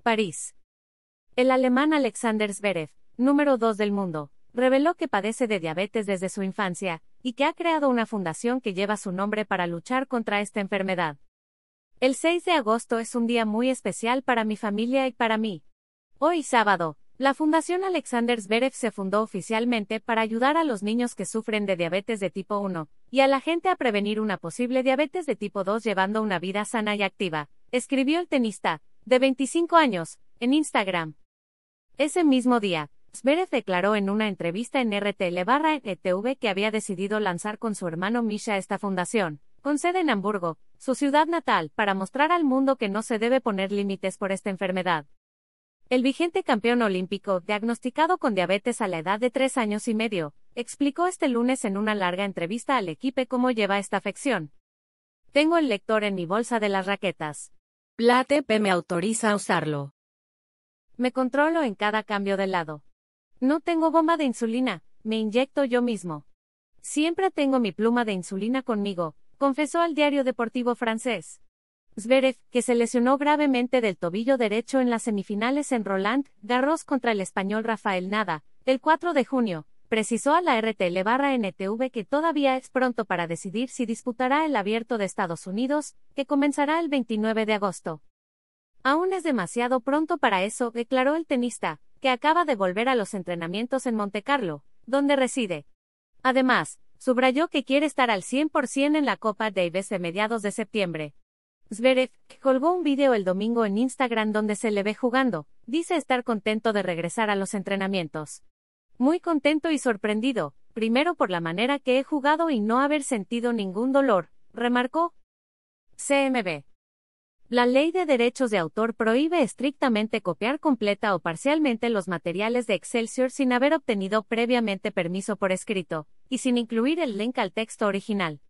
París. El alemán Alexander Zverev, número 2 del mundo, reveló que padece de diabetes desde su infancia, y que ha creado una fundación que lleva su nombre para luchar contra esta enfermedad. El 6 de agosto es un día muy especial para mi familia y para mí. Hoy sábado, la Fundación Alexander Zverev se fundó oficialmente para ayudar a los niños que sufren de diabetes de tipo 1 y a la gente a prevenir una posible diabetes de tipo 2 llevando una vida sana y activa, escribió el tenista, de 25 años, en Instagram. Ese mismo día, Zverev declaró en una entrevista en RTL barra ETV que había decidido lanzar con su hermano Misha esta fundación, con sede en Hamburgo, su ciudad natal, para mostrar al mundo que no se debe poner límites por esta enfermedad. El vigente campeón olímpico, diagnosticado con diabetes a la edad de tres años y medio, explicó este lunes en una larga entrevista al equipo cómo lleva esta afección. Tengo el lector en mi bolsa de las raquetas. La ATP me autoriza a usarlo. Me controlo en cada cambio de lado. No tengo bomba de insulina, me inyecto yo mismo. Siempre tengo mi pluma de insulina conmigo, confesó al diario deportivo francés. Zverev, que se lesionó gravemente del tobillo derecho en las semifinales en Roland Garros contra el español Rafael Nada, el 4 de junio, precisó a la RTL barra NTV que todavía es pronto para decidir si disputará el abierto de Estados Unidos, que comenzará el 29 de agosto. Aún es demasiado pronto para eso, declaró el tenista, que acaba de volver a los entrenamientos en Montecarlo, donde reside. Además, subrayó que quiere estar al 100% en la Copa Davis de mediados de septiembre. Zverev, colgó un video el domingo en Instagram donde se le ve jugando, dice estar contento de regresar a los entrenamientos. Muy contento y sorprendido, primero por la manera que he jugado y no haber sentido ningún dolor, remarcó. CMB. La ley de derechos de autor prohíbe estrictamente copiar completa o parcialmente los materiales de Excelsior sin haber obtenido previamente permiso por escrito, y sin incluir el link al texto original.